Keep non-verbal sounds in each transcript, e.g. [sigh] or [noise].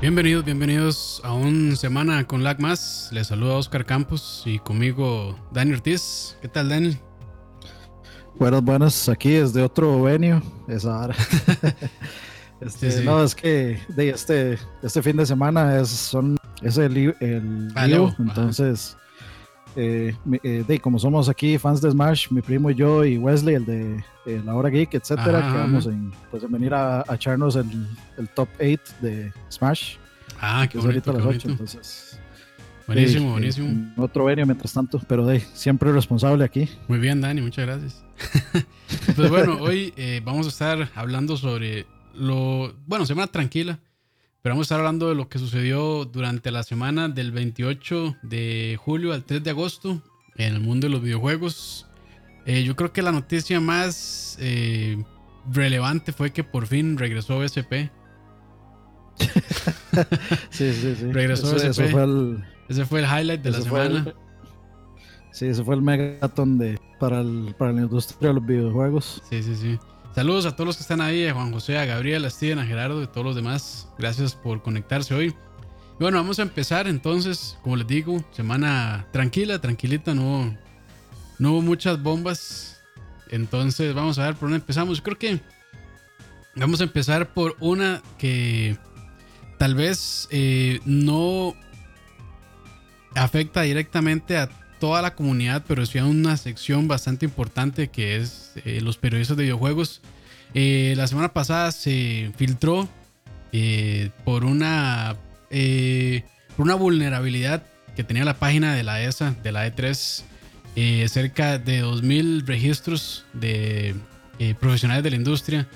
Bienvenidos, bienvenidos a un semana con Lag más. Les saluda Oscar Campos y conmigo Dani Ortiz. ¿Qué tal, Dani? Buenas, buenas. Aquí desde otro venue. Esa hora. [laughs] [laughs] este, sí, sí. No, es que de este, este fin de semana es, son, es el, el Ah, Leo, entonces, eh, eh, de, como somos aquí fans de Smash, mi primo y yo y Wesley, el de eh, La Hora Geek, etcétera, Ajá, que vamos en, pues, en venir a, a echarnos el, el top 8 de Smash, Ah, que qué es ahorita bonito, a qué las 8, bonito. entonces. Buenísimo, de, buenísimo. en otro venue mientras tanto, pero de siempre responsable aquí. Muy bien, Dani, muchas gracias. [laughs] pues bueno, hoy eh, vamos a estar hablando sobre lo. Bueno, semana tranquila, pero vamos a estar hablando de lo que sucedió durante la semana del 28 de julio al 3 de agosto en el mundo de los videojuegos. Eh, yo creo que la noticia más eh, relevante fue que por fin regresó BSP. [laughs] Sí, sí, sí. Regresó eso, fue el, Ese fue el highlight de la el- semana. sí, ese fue el megaton de, para, el, para la industria de los videojuegos. Sí, sí, sí. Saludos a todos los que están ahí, a Juan José, a Gabriel, a Steven, a Gerardo y todos los demás. Gracias por conectarse hoy. Y bueno, vamos a empezar entonces, como les digo, semana tranquila, tranquilita, no, no hubo muchas bombas. Entonces vamos a ver por dónde empezamos. Creo que vamos a empezar por una que tal vez eh, no afecta directamente a toda la comunidad, pero sí a una sección bastante importante que es eh, los periodistas de videojuegos. Eh, la semana pasada se filtró eh, por una por una vulnerabilidad que tenía la página de la ESA, de la E3, eh, cerca de 2.000 registros de profesionales de la industria,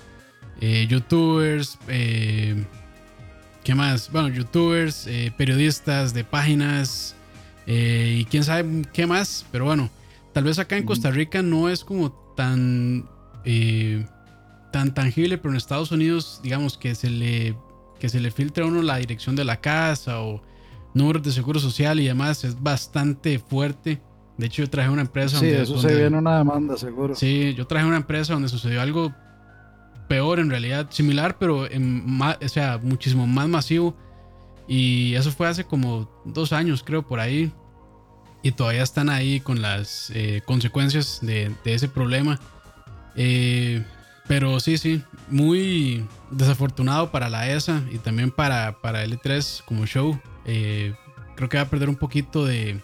youtubers, ¿qué más? Bueno, youtubers, periodistas de páginas eh, y quién sabe qué más, pero bueno, tal vez acá en Costa Rica no es como tan eh, tan tangible, pero en Estados Unidos, digamos que se le que se le filtra a uno la dirección de la casa o números de seguro social y demás es bastante fuerte. De hecho, yo traje una empresa Sí, donde, eso donde- se viene una demanda, seguro. Sí, yo traje una empresa donde sucedió algo peor en realidad, similar, pero en o sea, muchísimo más masivo. Y eso fue hace como dos años, creo, por ahí. Y todavía están ahí con las eh, consecuencias de, de ese problema. Eh, pero sí, sí, muy desafortunado para la ESA y también para, para L3 como show. Eh, creo que va a perder un poquito de,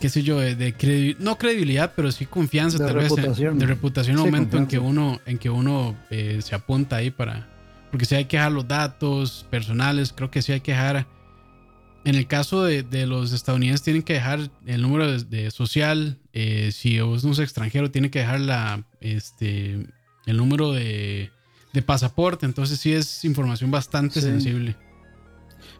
qué sé yo, de, de credi- no credibilidad, pero sí confianza, De tal vez, reputación. de reputación, Sí, momento en que uno, en que uno eh, se apunta ahí para, porque si hay que dejar los datos personales, creo que sí hay que dejar, en el caso de, de los estadounidenses tienen que dejar el número de, de social, eh, si es un extranjero tiene que dejar la, este, el número de, de pasaporte, entonces sí es información bastante Sí. sensible.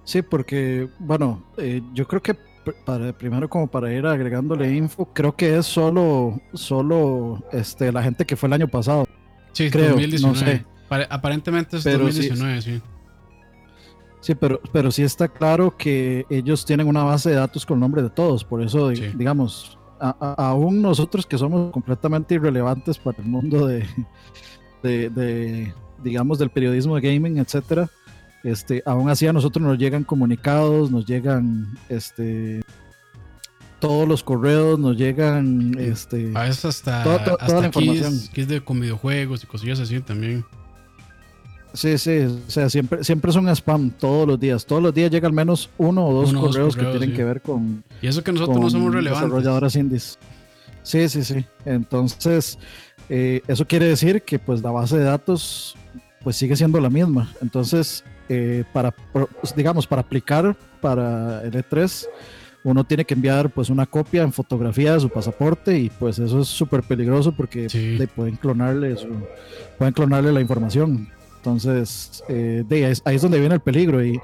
Sí, porque, bueno, eh, yo creo que para, primero como para ir agregándole info, creo que es solo, solo este, la gente que fue el año pasado. Sí, Creo, 2019. no sé. Pare- aparentemente es Pero sí- 2019, sí. Sí, pero, pero sí está claro que ellos tienen una base de datos con nombre de todos, por eso, Sí. digamos, a- a- aún nosotros que somos completamente irrelevantes para el mundo de, de, de, digamos, del periodismo de gaming, etcétera, este, aún así a nosotros nos llegan comunicados, nos llegan, este, todos los correos, nos llegan, este, A veces hasta, hasta toda la información. keys de, con videojuegos y cosillas así también. Sí, sí, o sea, siempre, siempre es un spam todos los días. Todos los días llega al menos uno o dos Uno o dos correos, que tienen sí. que ver con, Y eso que nosotros no somos relevantes. desarrolladoras indies. Sí, sí, sí. Entonces, eh, eso quiere decir que pues la base de datos pues sigue siendo la misma. Entonces, eh, para, pues, digamos, para aplicar para el E3, uno tiene que enviar pues una copia en fotografía de su pasaporte y pues eso es súper peligroso porque Sí. le pueden clonarle su- pueden clonarle la información. Entonces, eh, de ahí, es- ahí es donde viene el peligro y,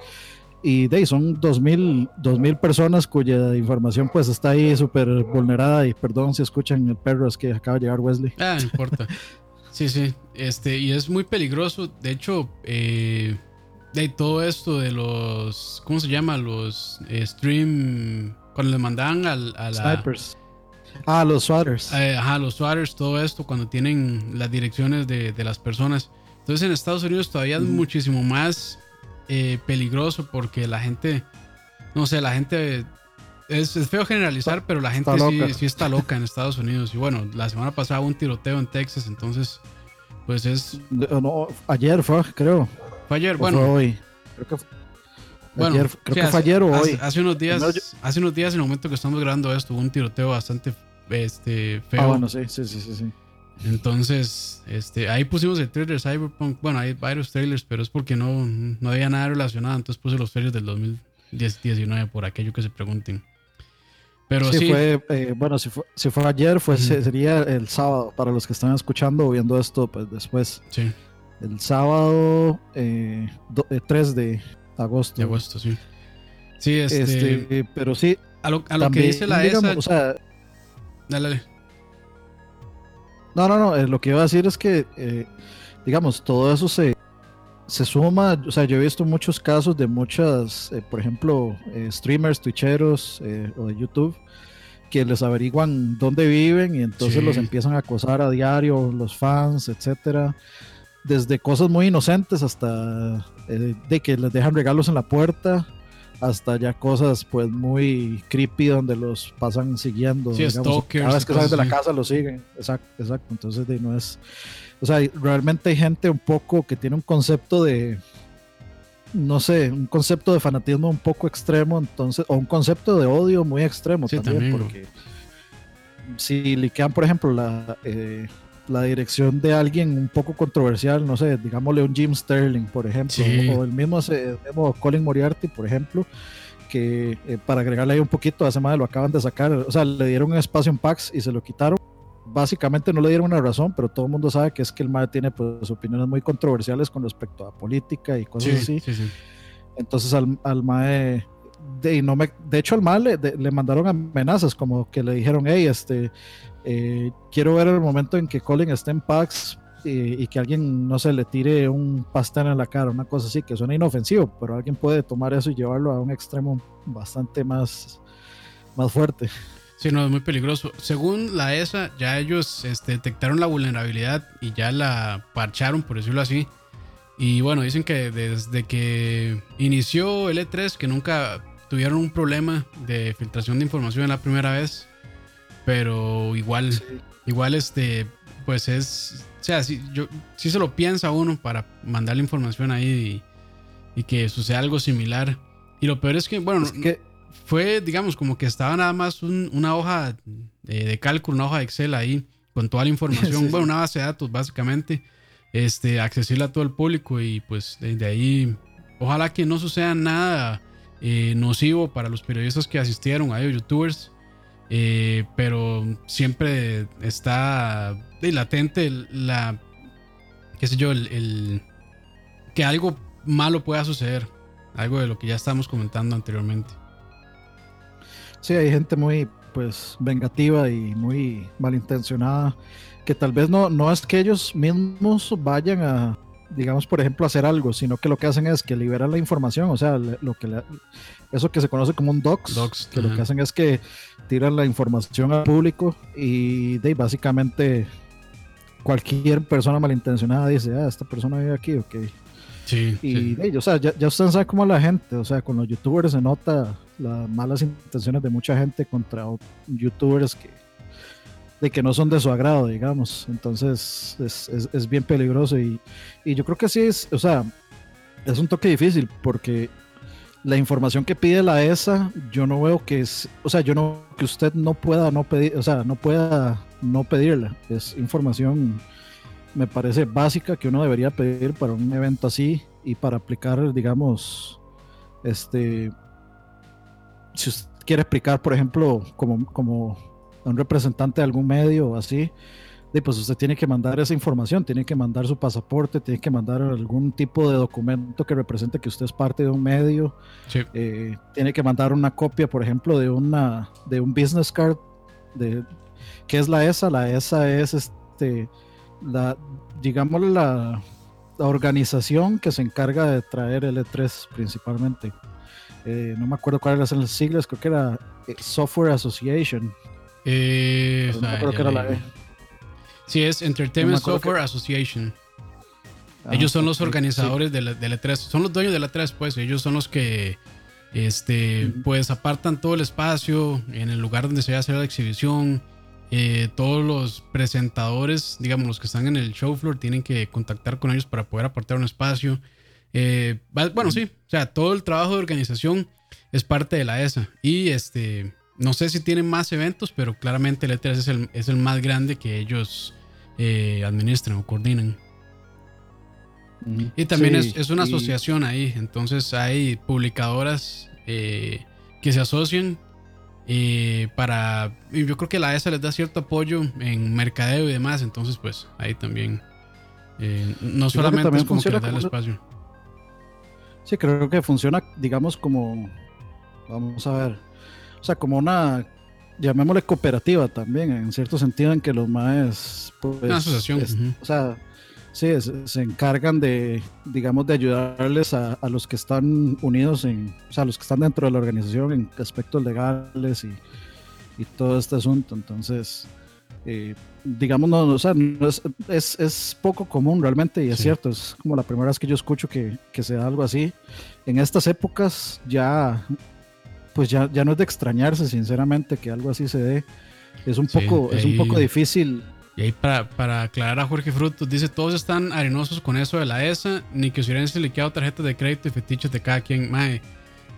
y de ahí son 2000, 2000 personas cuya información pues está ahí súper vulnerada y perdón si escuchan el perro, es que acaba de llegar Wesley. Ah, no importa. [laughs] Sí, sí. Este, y es muy peligroso. De hecho, eh, de todo esto de los. ¿Cómo se llama? Los eh, stream. Cuando le mandaban al, a la. Snipers. Ah, los swatters. Eh, ajá, los swatters, todo esto, cuando tienen las direcciones de, de las personas. Entonces en Estados Unidos todavía es muchísimo más eh, peligroso porque la gente, no sé, la gente es, feo generalizar, pero la gente sí, está loca en Estados Unidos. Y bueno, la semana pasada hubo un tiroteo en Texas, entonces, pues es. No, ayer fue, creo. Fue ayer, bueno. hoy. Creo que bueno, creo que fue ayer o hoy. Hace unos días, hace unos días, en el momento que estamos grabando esto, hubo un tiroteo bastante este, feo. Ah, bueno, sí, sí, sí, sí. Entonces, este, ahí pusimos el trailer Cyberpunk. Bueno, hay varios trailers, pero es porque no, no había nada relacionado. Entonces puse los trailers del 2019 por aquello que se pregunten. Pero sí, fue, eh, bueno, si fue, si fue ayer, fue, sería el sábado, para los que están escuchando o viendo esto pues, después. Sí. El sábado eh, 3 eh, de agosto. De agosto, sí. Sí, este, este pero sí. A lo, a lo que dice la ESA. O sea, dale, dale. No, no, no, eh, lo que iba a decir es que, digamos, todo eso se, se suma, o sea, yo he visto muchos casos de muchas, eh, por ejemplo, eh, streamers, twitcheros eh, o de YouTube, que les averiguan dónde viven y entonces los empiezan a acosar a diario, los fans, etcétera. Desde cosas muy inocentes hasta de que les dejan regalos en la puerta, hasta ya cosas pues muy creepy donde los pasan siguiendo. Sí, digamos, cada vez que salen de la casa los siguen. Exacto, exacto. Entonces de, no es o sea, realmente hay gente un poco que tiene un concepto de, no sé, un concepto de fanatismo un poco extremo, entonces, o un concepto de odio muy extremo también, porque si liquean, por ejemplo, la, eh, la dirección de alguien un poco controversial, no sé, digámosle un Jim Sterling, por ejemplo, o el mismo, el mismo Colin Moriarty, por ejemplo, que eh, para agregarle ahí un poquito, hace más lo acaban de sacar, o sea, le dieron un espacio en PAX y se lo quitaron. Básicamente no le dieron una razón, pero todo el mundo sabe que es que el MAE tiene pues, opiniones muy controversiales con respecto a política y cosas así. Entonces al, al MAE, de, no me, de hecho al MAE le, mandaron amenazas, como que le dijeron, hey, este, eh, quiero ver el momento en que Colin esté en PAX y, que alguien, no se le tire un pastel en la cara, una cosa así, que suena inofensivo, pero alguien puede tomar eso y llevarlo a un extremo bastante más, más fuerte. Sí, no, es muy peligroso. Según la ESA, ya ellos este, detectaron la vulnerabilidad y ya la parcharon, por decirlo así. Y bueno, dicen que desde que inició el E3, que nunca tuvieron un problema de filtración de información en la primera vez. Pero igual, igual este, pues es, o sea, si, yo, si se lo piensa uno para mandar la información ahí y, que suceda algo similar. Y lo peor es que, bueno, es que fue, digamos, como que estaba nada más una hoja de, cálculo, una hoja de Excel ahí con toda la información, [laughs] bueno, una base de datos básicamente, este, accesible a todo el público y pues desde ahí, ojalá que no suceda nada eh, nocivo para los periodistas que asistieron, a ellos, youtubers, eh, pero siempre está latente la, qué sé yo, el, que algo malo pueda suceder, algo de lo que ya estamos comentando anteriormente. Sí, hay gente muy pues vengativa y muy malintencionada que tal vez no, no es que ellos mismos vayan a, digamos, por ejemplo, hacer algo, sino que lo que hacen es que liberan la información, o sea, lo que eso que se conoce como un docs, que lo que hacen es que tiran la información al público y de básicamente cualquier persona malintencionada dice, ah, esta persona vive aquí, ok. Sí, y o sea, ya, ya usted sabe cómo la gente, o sea, con los youtubers se nota las malas intenciones de mucha gente contra youtubers que, de que no son de su agrado, digamos. Entonces es, es, bien peligroso y, y, yo creo que sí es, o sea, es un toque difícil porque la información que pide la ESA, yo no veo que es, o sea, yo no, que usted no pueda no pedir, o sea, no pueda no pedirla. Es información, me parece básica que uno debería pedir para un evento así y para aplicar, digamos, este, si usted quiere explicar, por ejemplo, como, como un representante de algún medio o así, pues usted tiene que mandar esa información, tiene que mandar su pasaporte, tiene que mandar algún tipo de documento que represente que usted es parte de un medio, eh, tiene que mandar una copia, por ejemplo, de una de un business card, de ¿qué es la ESA? La ESA es este la digamos la, la organización que se encarga de traer el E3 principalmente. Eh, no me acuerdo cuáles eran las siglas, creo que era eh, Software Association. Eh, no creo que era la E. Sí, es Entertainment Software Association. ellos son los organizadores de, la, de 3 son los dueños de la 3 pues, ellos son los que este, pues apartan todo el espacio en el lugar donde se va a hacer la exhibición. Eh, todos los presentadores, digamos, los que están en el show floor, tienen que contactar con ellos para poder apartar un espacio. Eh, bueno, sí, o sea, todo el trabajo de organización es parte de la ESA. Y este, no sé si tienen más eventos, pero claramente el E3 es el, es el más grande que ellos eh, administran o coordinan. Y también es, una asociación ahí, entonces hay publicadoras eh, que se asocian eh, para... Yo creo que la ESA les da cierto apoyo en mercadeo y demás, entonces pues ahí también... No solamente es como que da el espacio. Sí, creo que funciona, digamos, como... Vamos a ver. O sea, como una llamémosle cooperativa también, en cierto sentido en que los más... Pues, una asociación. O sea, Sí, se, encargan de, digamos, de ayudarles a, los que están unidos en, o sea, los que están dentro de la organización en aspectos legales y, y todo este asunto. Entonces, eh, digamos, no, o sea, es, es, poco común realmente y es cierto, es como la primera vez que yo escucho que, que se da algo así. En estas épocas ya, pues ya, ya no es de extrañarse, sinceramente, que algo así se dé. Es un poco, es un poco difícil y ahí para, para, aclarar a Jorge Frutos, dice, todos están arenosos con eso de la ESA, ni que se hubieran tarjetas de crédito y fetiches de cada quien. Mae,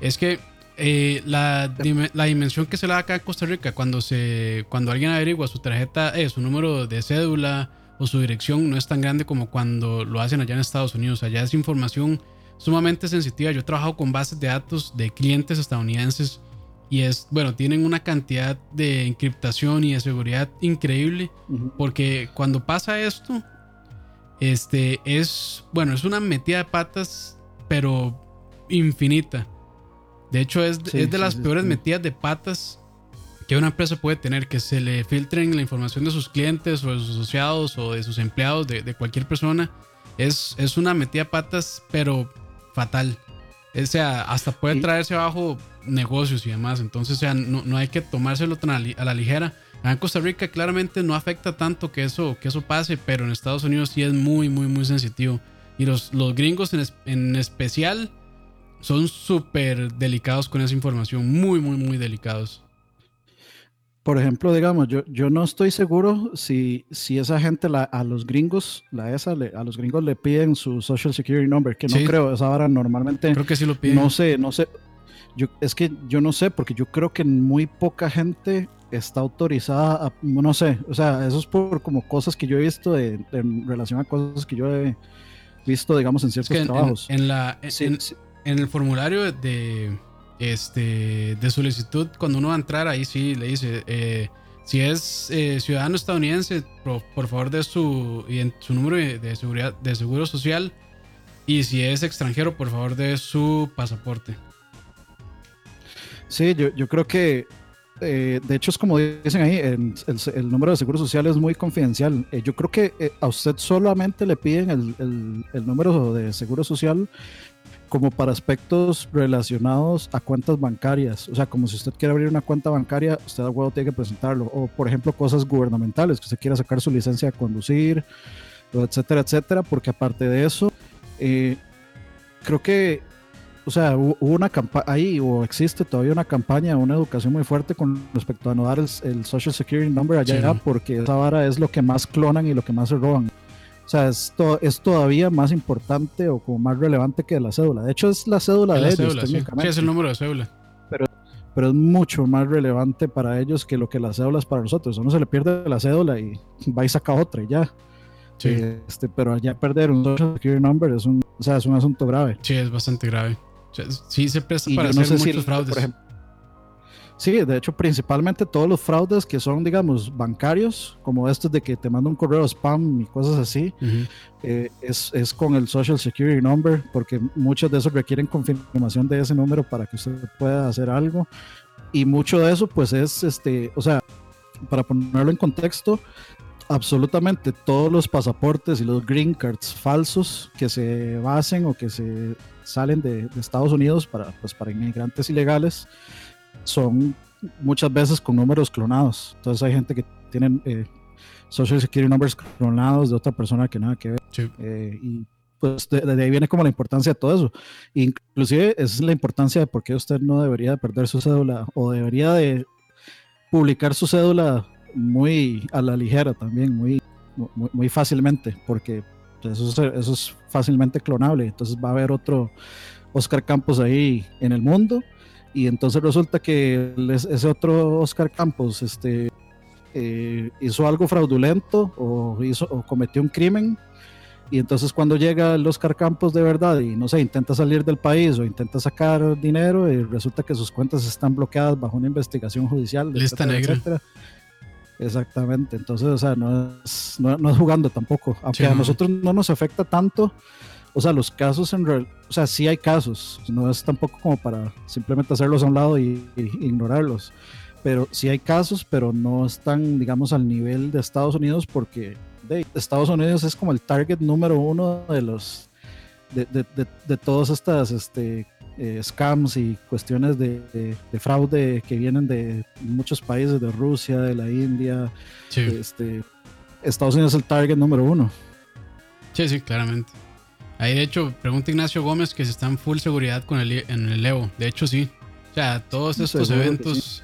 es que eh, la, la, dimensión que se le da acá en Costa Rica, cuando, se, cuando alguien averigua su tarjeta, eh, su número de cédula o su dirección, no es tan grande como cuando lo hacen allá en Estados Unidos. Allá es información sumamente sensitiva. Yo he trabajado con bases de datos de clientes estadounidenses y es, bueno, tienen una cantidad de encriptación y de seguridad increíble. Porque cuando pasa esto, este es, bueno, es una metida de patas, pero infinita. De hecho, es, es de las peores metidas de patas que una empresa puede tener, que se le filtren la información de sus clientes o de sus asociados o de sus empleados, de, de cualquier persona. Es, es una metida de patas, pero fatal. O sea, hasta puede traerse abajo negocios y demás. Entonces, o sea, no, no hay que tomárselo tan a, la ligera. en Costa Rica claramente no afecta tanto que eso, que eso pase, pero en Estados Unidos sí es muy, muy, muy sensitivo. Y los, los gringos en, en especial son súper delicados con esa información, muy, muy, muy delicados. Por ejemplo, digamos, yo, yo no estoy seguro si, si esa gente la, a los gringos, la ESA, a los gringos le piden su Social Security Number, que no creo, esa hora normalmente. Creo que sí lo piden. No sé, no sé. Yo, es que yo no sé, porque yo creo que muy poca gente está autorizada a, no sé, o sea, eso es por como cosas que yo he visto en relación a cosas que yo he visto, digamos, en ciertos trabajos. En, la, en el formulario de este, de solicitud, cuando uno va a entrar, ahí sí le dice, eh, si es eh, ciudadano estadounidense, por, favor de su, su número de, seguridad, de seguro social, y si es extranjero, por favor de su pasaporte. Sí, yo, creo que, eh, de hecho es como dicen ahí, el, el, número de seguro social es muy confidencial. yo creo que a usted solamente le piden el, el número de seguro social como para aspectos relacionados a cuentas bancarias. O sea, como si usted quiere abrir una cuenta bancaria, usted a huevo tiene que presentarlo. O, por ejemplo, cosas gubernamentales, que usted quiera sacar su licencia de conducir, etcétera, etcétera. Porque aparte de eso, eh, creo que, o sea, hubo una campaña ahí, o existe todavía una campaña, una educación muy fuerte con respecto a no dar el, Social Security Number allá, porque esa vara es lo que más clonan y lo que más se roban. O sea, es, es todavía más importante o como más relevante que la cédula. De hecho, es la cédula de ellos. sí. es el número de cédula. Pero, pero es mucho más relevante para ellos que lo que la cédula es para nosotros. Uno se le pierde la cédula y [laughs] va y saca otra y ya. Sí. Este, pero allá perder un Social Security Number es un, o sea, es un asunto grave. Sí, es bastante grave. sí se presta para hacer muchos fraudes. Por ejemplo, Sí, de hecho, principalmente todos los fraudes que son, digamos, bancarios, como estos de que te manda un correo spam y cosas así, eh, es, es, con el Social Security Number, porque muchos de esos requieren confirmación de ese número para que usted pueda hacer algo. Y mucho de eso, pues es, este, o sea, para ponerlo en contexto, absolutamente todos los pasaportes y los green cards falsos que se basen o que se salen de, de Estados Unidos para, pues, para inmigrantes ilegales, son muchas veces con números clonados. Entonces hay gente que tiene eh, Social Security Numbers clonados de otra persona que nada que ver. Eh, y pues de, ahí viene como la importancia de todo eso. Inclusive es la importancia de por qué usted no debería perder su cédula o debería de publicar su cédula muy a la ligera también, muy, muy, fácilmente, porque eso es, eso es fácilmente clonable. Entonces va a haber otro Oscar Campos ahí en el mundo y entonces resulta que ese otro Oscar Campos este, eh, hizo algo fraudulento o, hizo, o cometió un crimen y entonces cuando llega el Oscar Campos de verdad y no sé, intenta salir del país o intenta sacar dinero y resulta que sus cuentas están bloqueadas bajo una investigación judicial. Lista negra. Exactamente, entonces, o sea, no es, no, es jugando tampoco, aunque a nosotros no nos afecta tanto, o sea, los casos en realidad, o sea, sí hay casos, no es tampoco como para simplemente hacerlos a un lado y, ignorarlos, pero sí hay casos, pero no están, digamos, al nivel de Estados Unidos porque Estados Unidos es como el target número uno de los de, de, de, todas estas este, eh, scams y cuestiones de, fraude que vienen de muchos países, de Rusia, de la India. Este, Estados Unidos es el target número uno. Sí, sí, claramente. Ahí de hecho, pregunta Ignacio Gómez que si está en full seguridad con el, en el Evo. De hecho, sí. O sea, todos estos eventos,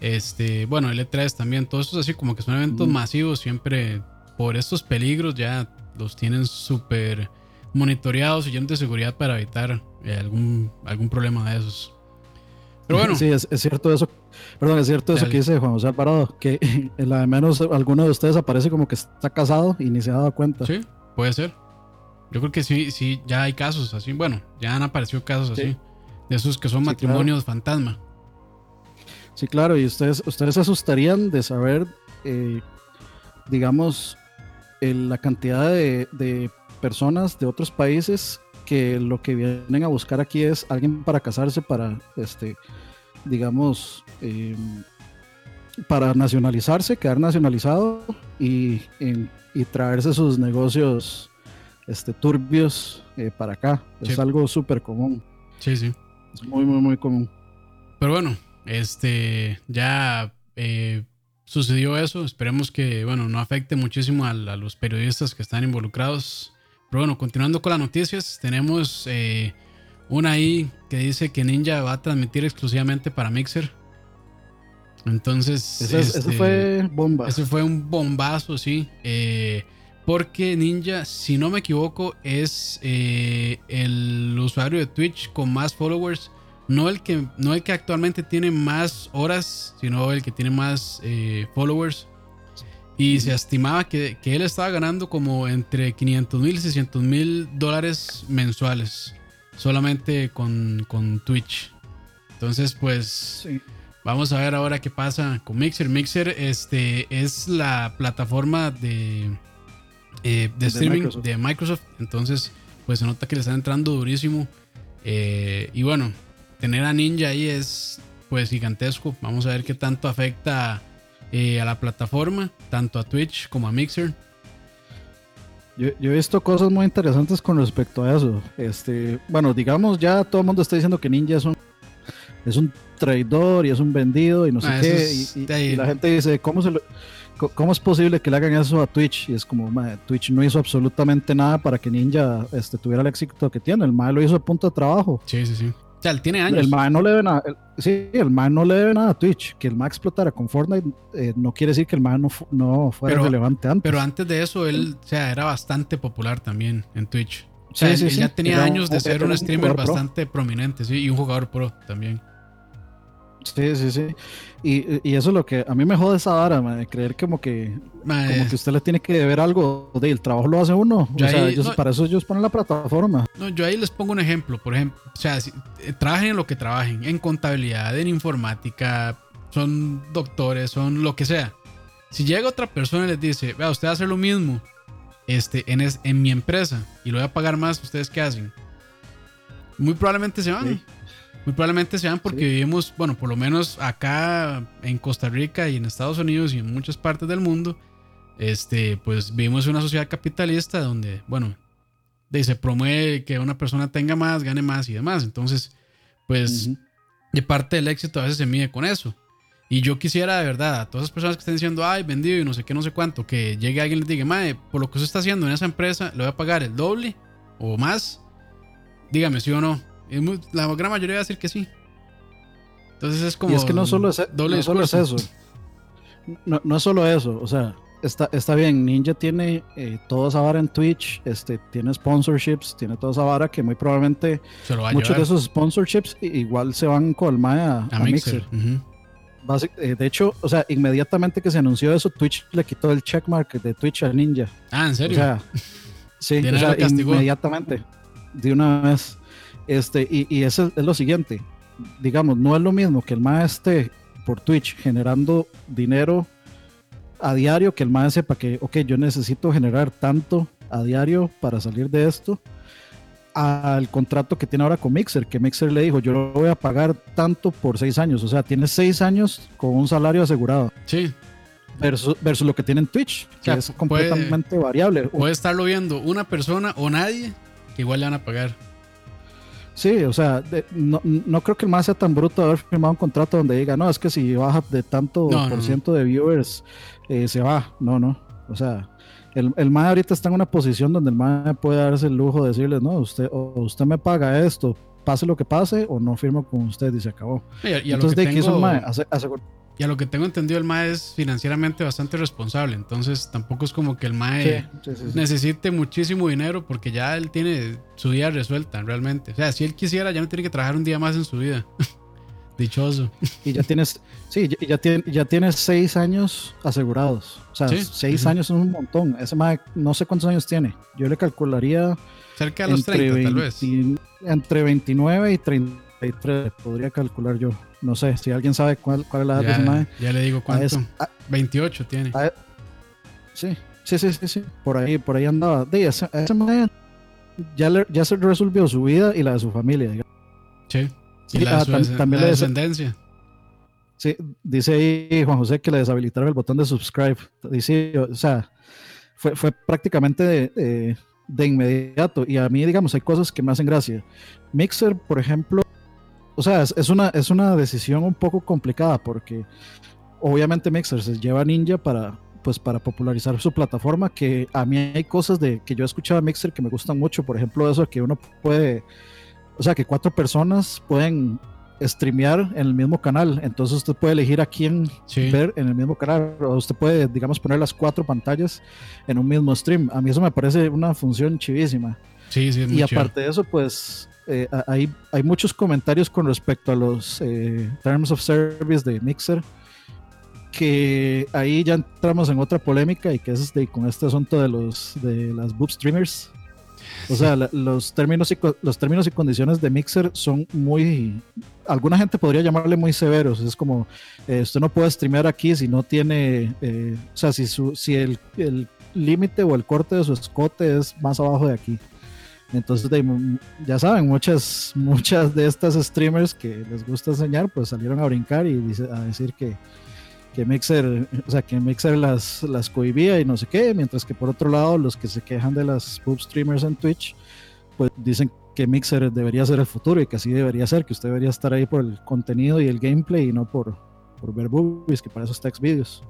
este, bueno, el E3 también, todos estos así como que son eventos masivos, siempre por estos peligros ya los tienen súper monitoreados y llenos de seguridad para evitar eh, algún, algún problema de esos. Pero bueno. Sí, es, cierto eso. Perdón, es cierto eso que dice Juan José Alvarado, que en [laughs] la de menos alguno de ustedes aparece como que está casado y ni se ha dado cuenta. Sí, puede ser. Yo creo que sí, sí, ya hay casos así. Bueno, ya han aparecido casos así. De esos que son matrimonios fantasma. Sí, claro, y ustedes, ustedes se asustarían de saber, eh, digamos, la cantidad de, personas de otros países que lo que vienen a buscar aquí es alguien para casarse, para, este, digamos, em, para nacionalizarse, quedar nacionalizado y, y, traerse sus negocios este, turbios eh, para acá. Es algo súper común. Sí, sí. Es muy, muy, muy común. Pero bueno, este, ya eh, sucedió eso. Esperemos que, bueno, no afecte muchísimo a, los periodistas que están involucrados. Pero bueno, continuando con las noticias, tenemos eh, una ahí que dice que Ninja va a transmitir exclusivamente para Mixer. Entonces, eso, este, fue bomba. Eso fue un bombazo, sí. Eh, porque Ninja, si no me equivoco, es eh, el usuario de Twitch con más followers no el que, no el que actualmente tiene más horas, sino el que tiene más eh, followers. Y se estimaba que, él estaba ganando como entre 500 mil y 600 mil dólares mensuales. Solamente con, Twitch. Entonces, pues. Vamos a ver ahora qué pasa con Mixer. Mixer este, es la plataforma de, eh, de streaming de Microsoft. Entonces, pues se nota que le están entrando durísimo. Eh, y bueno, tener a Ninja ahí es pues gigantesco. Vamos a ver qué tanto afecta eh, a la plataforma, tanto a Twitch como a Mixer. Yo, he visto cosas muy interesantes con respecto a eso. Este, bueno, digamos, ya todo el mundo está diciendo que Ninja es un, es un traidor y es un vendido y no sé ah, qué. y, la gente dice, ¿cómo, se ¿cómo es posible que le hagan eso a Twitch? Y es como, Twitch no hizo absolutamente nada para que Ninja este, tuviera el éxito que tiene. El mal lo hizo a punto de trabajo. Sí, sí, sí él tiene años. El MAE no le debe nada. sí, el MAE no le debe nada a Twitch. Que el MAE explotara con Fortnite eh, no quiere decir que el MAE no, no fuera relevante antes. Pero antes de eso, él o sea, era bastante popular también en Twitch. O sea, él, ya tenía años de ser un streamer bastante prominente, sí, y un jugador pro también. Sí, sí, sí. Y, eso es lo que a mí me jode esa vara, de creer como que, como que usted le tiene que deber algo. De, el trabajo lo hace uno. o sea, para eso ellos ponen la plataforma. No, yo ahí les pongo un ejemplo. Por ejemplo, o sea, si, eh, trabajen en lo que trabajen, en contabilidad, en informática, son doctores, son lo que sea. Si llega otra persona y les dice, vea, usted va a hacer lo mismo este, en, en mi empresa y lo voy a pagar más, ¿ustedes qué hacen? Muy probablemente se van. Muy probablemente sean porque vivimos, bueno, por lo menos acá en Costa Rica y en Estados Unidos y en muchas partes del mundo, este, pues vivimos en una sociedad capitalista donde, bueno, se promueve que una persona tenga más, gane más y demás. Entonces, pues, de parte del éxito a veces se mide con eso. Y yo quisiera de verdad a todas las personas que estén diciendo, ay, vendido y no sé qué, no sé cuánto, que llegue alguien y les diga, madre, por lo que usted está haciendo en esa empresa, le voy a pagar el doble o más, dígame si o no. La gran mayoría va a decir que sí. Entonces es como. Y es que no solo es, e-, no solo es eso. No, no es solo eso. O sea, está, está bien. Ninja tiene eh, toda esa vara en Twitch, este, tiene sponsorships, tiene toda esa vara que muy probablemente muchos de esos sponsorships igual se van el a, Mixer. Eh, de hecho, o sea, inmediatamente que se anunció eso, Twitch le quitó el checkmark de Twitch a Ninja. Ah, ¿en serio? O sea, sí, o sea, inmediatamente, de una vez. Este, y, y eso es lo siguiente, digamos, no es lo mismo que el MAE esté por Twitch generando dinero a diario, que el MAE sepa que, ok, yo necesito generar tanto a diario para salir de esto, al contrato que tiene ahora con Mixer, que Mixer le dijo, yo lo voy a pagar tanto por seis años, o sea, tiene seis años con un salario asegurado. Sí. Versus, versus lo que tiene en Twitch, que es completamente variable. Puede estarlo viendo una persona o nadie que igual le van a pagar. Sí, o sea, no, no, creo que el más sea tan bruto de haber firmado un contrato donde diga, no, es que si baja de tanto por ciento de viewers, eh, se va. No, no. O sea, el, el MAE ahorita está en una posición donde el MAE puede darse el lujo de decirles, no, usted, o usted me paga esto, pase lo que pase, o no firmo con usted y se acabó. Y, Entonces, de tengo... el MAE, y a lo que tengo entendido, el MAE es financieramente bastante responsable. Entonces tampoco es como que el MAE necesite muchísimo dinero porque ya él tiene su vida resuelta realmente. O sea, si él quisiera, ya no tiene que trabajar un día más en su vida. [laughs] Dichoso. Y ya tienes, sí, ya, tiene, ya tienes seis años asegurados. O sea, seis años es un montón. Ese MAE no sé cuántos años tiene. Yo le calcularía. Cerca de los 30, tal vez. Entre 29 y 33, podría calcular yo. No sé, si alguien sabe cuál, cuál es la edad ya, de ese mae. Ya le digo cuánto. 28 tiene. sí, sí, sí, sí, sí. Por ahí, por ahí andaba. De ese, ese ya, le, ya se resolvió su vida y la de su familia. Digamos. Sí. Y la, de su, también la descendencia. Sí, dice ahí Juan José que le deshabilitaron el botón de subscribe. Dice, o sea, fue, fue prácticamente de, de inmediato. Y a mí, digamos, hay cosas que me hacen gracia. Mixer, por ejemplo, o sea, es, una, es una decisión un poco complicada porque obviamente Mixer se lleva Ninja para, pues, para popularizar su plataforma, que a mí hay cosas de que yo he escuchado a Mixer que me gustan mucho, por ejemplo, eso que uno puede, o sea, que cuatro personas pueden streamear en el mismo canal, entonces usted puede elegir a quién ver en el mismo canal, o usted puede, digamos, poner las cuatro pantallas en un mismo stream. A mí eso me parece una función chivísima. Sí, sí, y aparte de eso, pues eh, hay, hay muchos comentarios con respecto a los eh, Terms of Service de Mixer, que ahí ya entramos en otra polémica y que es de, con este asunto de, los, de las boob streamers. O sea, los, términos y, los términos y condiciones de Mixer son muy. Alguna gente podría llamarle muy severos. Es como: eh, usted no puede streamear aquí si no tiene. o sea, si, su, si el límite o el corte de su escote es más abajo de aquí. Entonces, ya saben, muchas, muchas de estas streamers que les gusta enseñar, pues salieron a brincar y a decir que, que Mixer, o sea, que Mixer las, las cohibía y no sé qué, mientras que por otro lado, los que se quejan de las pub streamers en Twitch, pues dicen que Mixer debería ser el futuro y que así debería ser, que usted debería estar ahí por el contenido y el gameplay y no por, por ver boobies, que para eso está Xvideos.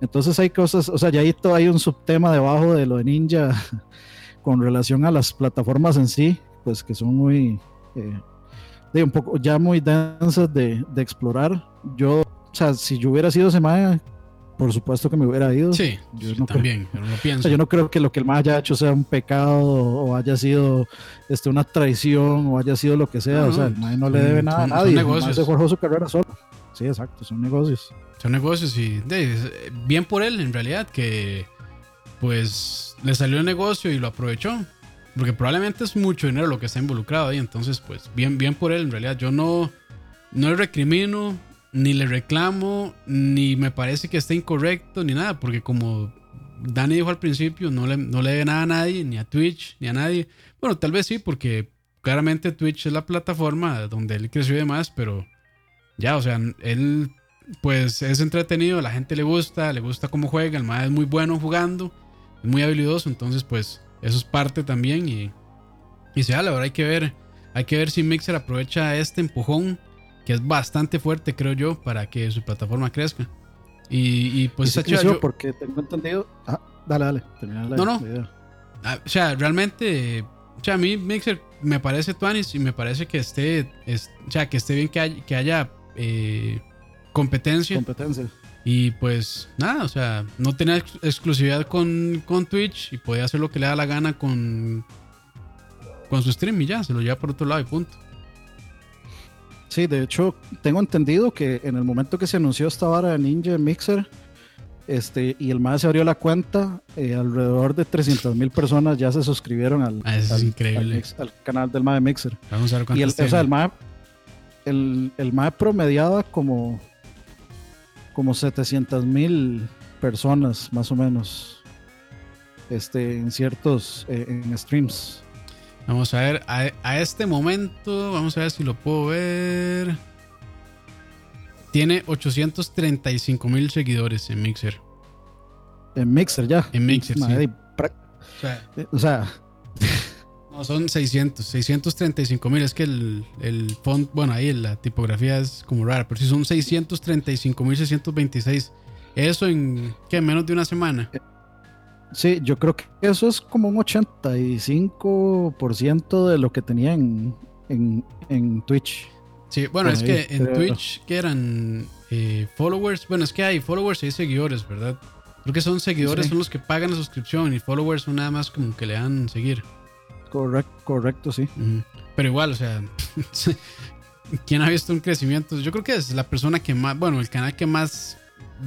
Entonces hay cosas, o sea, ya ahí hay un subtema debajo de lo de Ninja [laughs] con relación a las plataformas en sí, pues que son muy, eh, de un poco ya muy densas de, de, explorar. Yo, o sea, si yo hubiera sido semana, por supuesto que me hubiera ido. Sí, yo no también, creo, lo pienso. yo no creo que lo que el más haya hecho sea un pecado o haya sido este, una traición o haya sido lo que sea. o sea, el MAE no le debe nada a nadie. Son negocios. se forjó su carrera solo. Sí, exacto, son negocios. Son negocios y de, bien por él en realidad que pues le salió el negocio y lo aprovechó. Porque probablemente es mucho dinero lo que está involucrado ahí. Entonces, pues bien, bien por él. En realidad, yo no, no le recrimino, ni le reclamo, ni me parece que esté incorrecto, ni nada. Porque como Dani dijo al principio, no le, no le debe nada a nadie, ni a Twitch, ni a nadie. Bueno, tal vez sí, porque claramente Twitch es la plataforma donde él creció y demás, pero ya, o sea, él pues es entretenido, la gente le gusta, le gusta cómo juega, el más es muy bueno jugando muy habilidoso, entonces pues eso es parte también y, y se la verdad hay que ver, hay que ver si Mixer aprovecha este empujón que es bastante fuerte creo yo para que su plataforma crezca. Y, y pues yo, porque tengo entendido, ah, dale, dale, no, no. Ah, o sea, realmente o sea, a mí Mixer me parece Tuanis y me parece que esté, o sea, que esté bien que haya, que haya eh, competencia. Competencia. Y pues nada, o sea, no tenía exclusividad con, con Twitch y podía hacer lo que le da la gana con, con su stream y ya, se lo lleva por otro lado y punto. Sí, de hecho, tengo entendido que en el momento que se anunció esta vara de Ninja Mixer, este, y el MAE se abrió la cuenta, eh, alrededor de 300 mil personas ya se suscribieron al, ah, al, canal del MAE Mixer. Vamos a ver y el, o sea, el MAE, el, el MAE promediaba como, como 700 mil personas, más o menos, este, en ciertos eh, en streams. Vamos a ver, a, a este momento, vamos a ver si lo puedo ver. Tiene 835 mil seguidores en Mixer. En Mixer ya. En Mixer, sí. O sea. No, son 600, 635 mil. Es que el, el font, bueno, ahí la tipografía es como rara, pero sí son 635 mil 626. Eso en, ¿qué? Menos de una semana. Sí, yo creo que eso es como un 85% de lo que tenía en, en Twitch. Sí, bueno, es que en Twitch, que eran eh, followers, bueno, es que hay followers y hay seguidores, ¿verdad? Creo que son seguidores, son los que pagan la suscripción y followers son nada más como que le dan seguir. Correcto, correcto, sí. Pero igual, o sea, [laughs] ¿quién ha visto un crecimiento? Yo creo que es la persona que más, bueno, el canal que más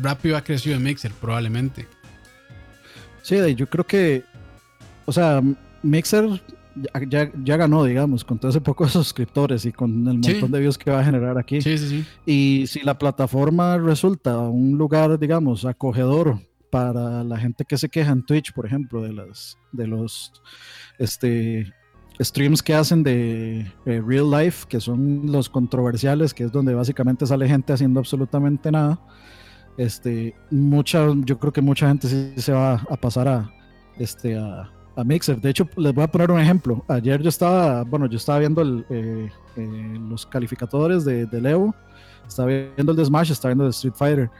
rápido ha crecido en Mixer, probablemente. Sí, yo creo que, o sea, Mixer ya, ya, ganó, digamos, con todo ese poco de suscriptores y con el montón de views que va a generar aquí. Sí, sí, sí. Y si la plataforma resulta un lugar, digamos, acogedor para la gente que se queja en Twitch, por ejemplo, de las de los este streams que hacen de real life, que son los controversiales, que es donde básicamente sale gente haciendo absolutamente nada. Este, mucha, yo creo que mucha gente sí se va a pasar a, este, a, a Mixer. De hecho, les voy a poner un ejemplo. Ayer yo estaba, bueno, yo estaba viendo eh, eh, los calificadores de, de Evo, estaba viendo el de Smash, estaba viendo el de Street Fighter.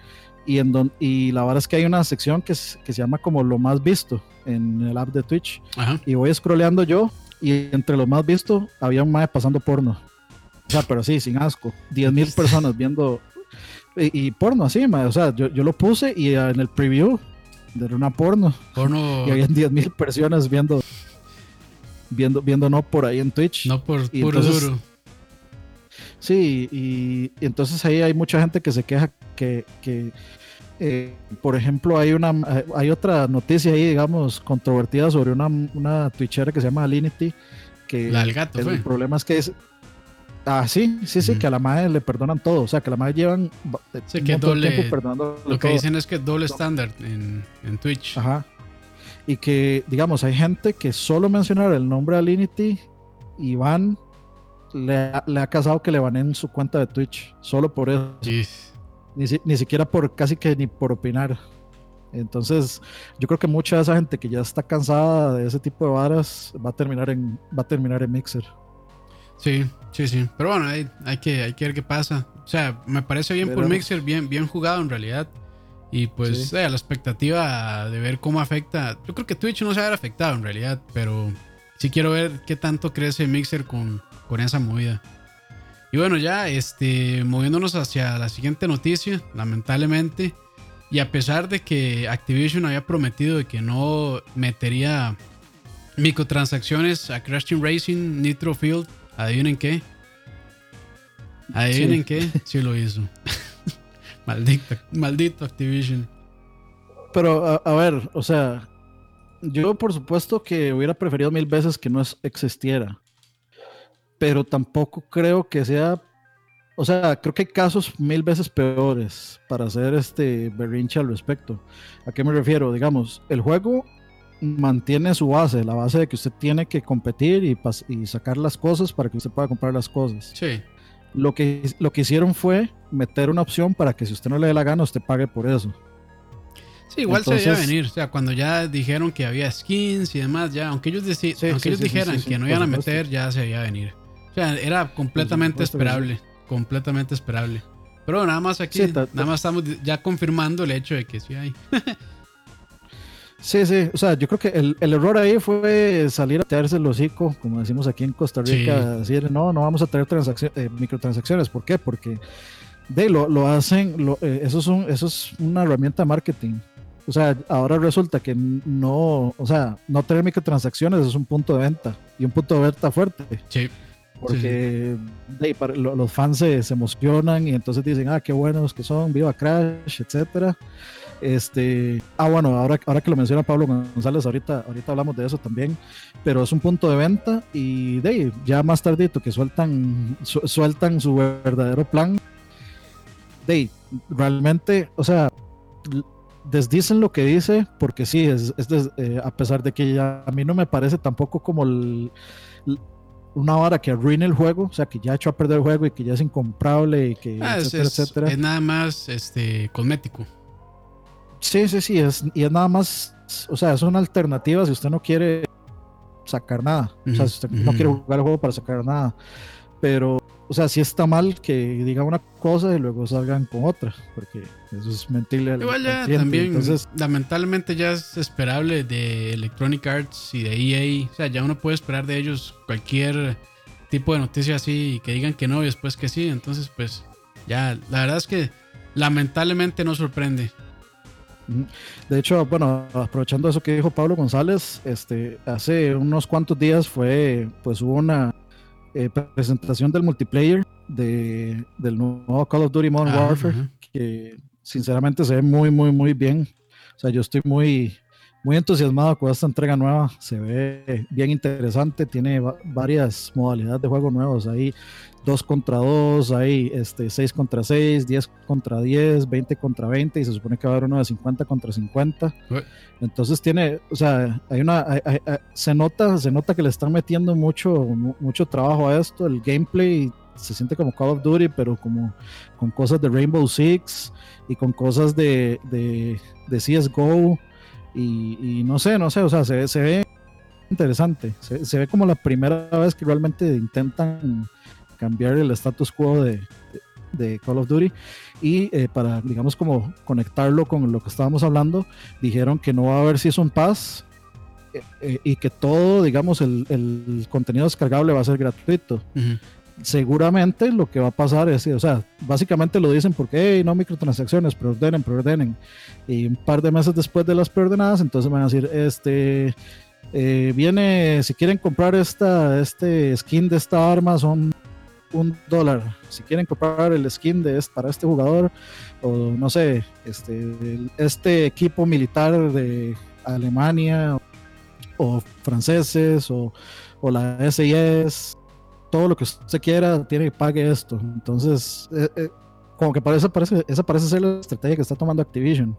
Y, en y la verdad es que hay una sección que, que se llama como lo más visto en el app de Twitch. Y voy scrolleando yo y entre lo más visto había un mae pasando porno. O sea, pero sí, sin asco. 10.000 [laughs] personas viendo y, porno así, mae. O sea, yo, yo lo puse y en el preview de una porno. Porno. Y habían 10.000 personas viendo, viendo, viendo no por ahí en Twitch. No por puro duro. Sí, y, entonces ahí hay mucha gente que se queja que, que eh, por ejemplo, hay una hay otra noticia ahí, digamos, controvertida sobre una, una twitchera que se llama Alinity. Que La del gato, el, problema es que es, Ah, sí, sí, sí, que a la madre le perdonan todo. O sea, que a la madre llevan sí, que doble, tiempo perdonando. Lo que dicen es que es doble estándar en, en, Twitch. Ajá. Y que, digamos, hay gente que solo mencionar el nombre de Alinity, Iván le, le ha casado que le van en su cuenta de Twitch. Solo por eso. Ni, ni siquiera por casi que ni por opinar. Entonces, yo creo que mucha de esa gente que ya está cansada de ese tipo de varas va a terminar en, va a terminar en Mixer. Sí, sí, sí. Pero bueno, hay, hay, que, hay que ver qué pasa. O sea, me parece bien por Mixer, bien, bien jugado en realidad. Y pues eh, la expectativa de ver cómo afecta. Yo creo que Twitch no se va a ver afectado en realidad, pero sí quiero ver qué tanto crece Mixer con, con esa movida. Y bueno, ya este, moviéndonos hacia la siguiente noticia, lamentablemente. Y a pesar de que Activision había prometido de que no metería microtransacciones a Crash Team Racing, Nitro Field ¿Adivinen qué? ¿Adivinen qué? Sí lo hizo. [laughs] maldito, maldito Activision. Pero, a, ver, o sea, yo por supuesto que hubiera preferido mil veces que no existiera. Pero tampoco creo que sea. O sea, creo que hay casos mil veces peores para hacer este berrinche al respecto. ¿A qué me refiero? Digamos, el juego mantiene su base, la base de que usted tiene que competir y, y, sacar las cosas para que usted pueda comprar las cosas. Sí. Lo que, lo que hicieron fue meter una opción para que si usted no le dé la gana, usted pague por eso. Sí, igual se debía venir. O sea, cuando ya dijeron que había skins y demás, ya, aunque ellos, aunque ellos dijeran que no iban a meter, ya se debía venir. Sea, era completamente esperable. Completamente esperable. Pero nada más aquí, nada más estamos ya confirmando el hecho de que sí hay. [laughs] Sí, sí, o sea, yo creo que el, el error ahí fue salir a tearse el hocico, como decimos aquí en Costa Rica, decir, no, no vamos a tener eh, microtransacciones. ¿Por qué? Porque de, lo, lo hacen, lo, eh, eso, es un, eso es una herramienta de marketing. O sea, ahora resulta que no, o sea, no tener microtransacciones es un punto de venta y un punto de venta fuerte. Sí. Porque los fans se, emocionan y entonces dicen, ah, qué buenos que son, viva Crash, etcétera. Este, ah, bueno, ahora, ahora que lo menciona Pablo González, ahorita, ahorita hablamos de eso también, pero es un punto de venta y de ya más tardito que sueltan, sueltan su verdadero plan, de realmente, o sea, desdicen lo que dice, porque sí, es, eh, a pesar de que ya, a mí no me parece tampoco como una vara que arruine el juego, o sea, que ya ha hecho a perder el juego y que ya es incomprable y que ah, etcétera, etcétera. Es nada más este cosmético. Sí, sí, sí, es, y es nada más, o sea, es una alternativa si usted no quiere sacar nada, o sea, si usted no quiere jugar el juego para sacar nada, pero, o sea, sí está mal que diga una cosa y luego salgan con otra, porque eso es mentirle al, Igual ya también, Entonces, lamentablemente ya es esperable de Electronic Arts y de EA, o sea, ya uno puede esperar de ellos cualquier tipo de noticia así que digan que no y después que sí, entonces pues ya, la verdad es que lamentablemente no sorprende. De hecho, bueno, aprovechando eso que dijo Pablo González, este, hace unos cuantos días fue, pues hubo una eh, presentación del multiplayer de, del nuevo Call of Duty Modern ah, Warfare, que sinceramente se ve muy, muy, muy bien. O sea, yo estoy muy, muy entusiasmado con esta entrega nueva. Se ve bien interesante, tiene varias modalidades de juego nuevos. Ahí 2 contra 2, hay este, 6 contra 6, 10 contra 10, 20 contra 20 y se supone que va a haber uno de 50 contra 50. Entonces tiene, o sea, hay una, se nota, se nota que le están metiendo mucho, mucho trabajo a esto. El gameplay se siente como Call of Duty, pero como con cosas de Rainbow Six y con cosas de, de, de CSGO y, y, no sé, no sé, o sea, se, se ve interesante. Se, se, ve como la primera vez que realmente intentan cambiar el status quo de, de Call of Duty. Y eh, para digamos como conectarlo con lo que estábamos hablando dijeron que no va a haber Season Pass eh, eh, y que todo digamos el, el, contenido descargable va a ser gratuito seguramente lo que va a pasar es o sea básicamente lo dicen porque hey, no microtransacciones preordenen preordenen y un par de meses después de las preordenadas entonces van a decir este viene si quieren comprar esta este skin de esta arma son un dólar. Si quieren comprar el skin de este, para este jugador, o no sé, este, este equipo militar de Alemania, o, franceses, o, o, la SIS, todo lo que usted quiera, tiene que pague esto. Entonces, eh, eh, como que parece, parece, esa parece ser la estrategia que está tomando Activision.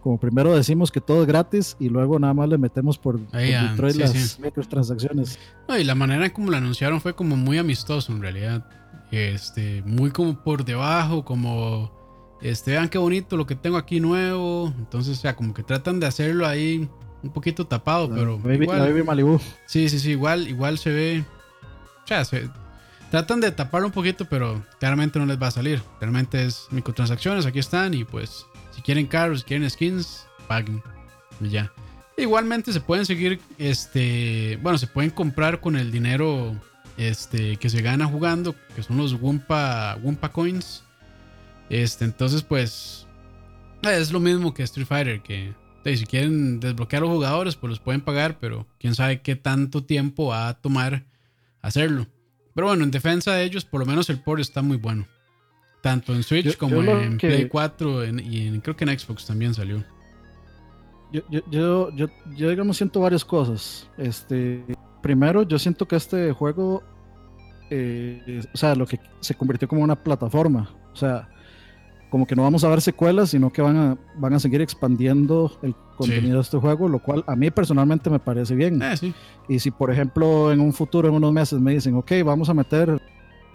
Como primero decimos que todo es gratis y luego nada más le metemos por, Detroit las microtransacciones. y la manera en como lo anunciaron fue como muy amistoso en realidad. Este, muy como por debajo, como este, vean qué bonito lo que tengo aquí nuevo. Entonces, o sea, como que tratan de hacerlo ahí un poquito tapado, pero. igual, Sí, sí, sí, igual, igual se ve. Sea, se, Tratan de taparlo un poquito, pero claramente no les va a salir. Realmente es microtransacciones, aquí están y pues si quieren carros, si quieren skins, paguen. Y ya. Igualmente se pueden seguir, este, bueno, se pueden comprar con el dinero este, que se gana jugando, que son los Wumpa, Wumpa Coins. Este, entonces pues es lo mismo que Street Fighter, que si quieren desbloquear a los jugadores, pues los pueden pagar, pero quién sabe qué tanto tiempo va a tomar hacerlo. Pero bueno, en defensa de ellos, por lo menos el port está muy bueno. Tanto en Switch como en Play 4 y creo que en Xbox también salió. Yo, yo, yo, yo, digamos, siento varias cosas. Este, primero, yo siento que este juego, eh, o sea, lo que se convirtió como una plataforma. O sea, como que no vamos a ver secuelas, sino que van a, van a seguir expandiendo el contenido de este juego, lo cual a mí personalmente me parece bien. Eh, y si, por ejemplo, en un futuro, en unos meses, me dicen, ok, vamos a meter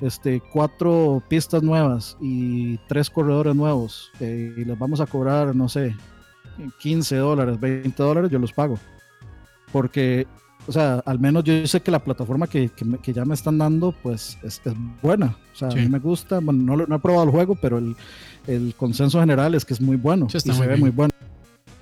este, cuatro pistas nuevas y tres corredores nuevos eh, y les vamos a cobrar, no sé, 15 dólares, 20 dólares, yo los pago. Porque, o sea, al menos yo sé que la plataforma que, que, ya me están dando, pues es, buena. O sea, a mí me gusta, bueno, no, no he probado el juego, pero el el consenso general es que es muy bueno y se ve muy bueno.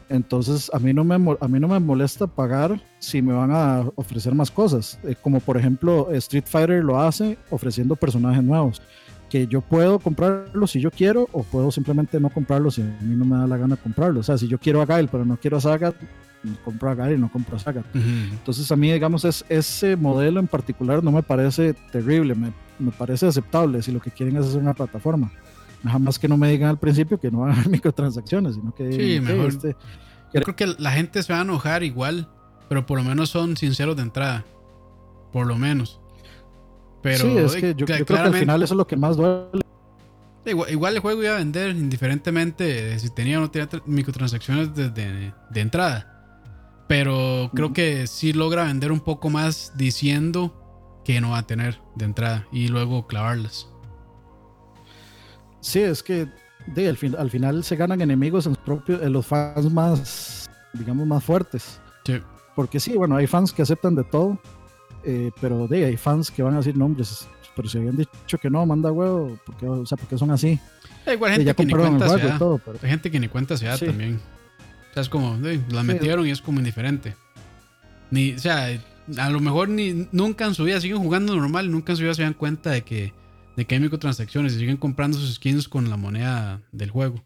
Entonces, a mí, no me, a mí no me molesta pagar si me van a ofrecer más cosas. Eh, como por ejemplo, Street Fighter lo hace ofreciendo personajes nuevos. Que yo puedo comprarlos si yo quiero, o puedo simplemente no comprarlos si a mí no me da la gana comprarlos. O sea, si yo quiero a Gail, pero no quiero a Sagat, compro a Gail y no compro a Sagat. Entonces, a mí, digamos, es, ese modelo en particular no me parece terrible, me, me parece aceptable si lo que quieren es hacer una plataforma. Nada más que no me digan al principio que no van a haber [laughs] microtransacciones, sino que. Sí, mejor. Este, yo creo que la gente se va a enojar igual, pero por lo menos son sinceros de entrada. Por lo menos. Pero, sí, es que yo, creo que al final eso es lo que más duele. Igual, el juego iba a vender indiferentemente de si tenía o no tenía microtransacciones desde de entrada. Pero creo que sí logra vender un poco más diciendo que no va a tener de entrada y luego clavarlas. Sí, es que de, al, final se ganan enemigos en los, propios, en los fans más, digamos, más fuertes. Sí. Porque sí, bueno, hay fans que aceptan de todo, eh, pero de, hay fans que van a decir nombres, pero si habían dicho que no, manda huevo, porque, o sea, porque son así. Hay igual gente que ni cuenta se da. Hay gente que ni cuenta se da también. O sea, es como, la metieron y es como indiferente. Ni, o sea, a lo mejor ni nunca en su vida siguen jugando normal, nunca en su vida se dan cuenta de que de que hay microtransacciones y siguen comprando sus skins con la moneda del juego.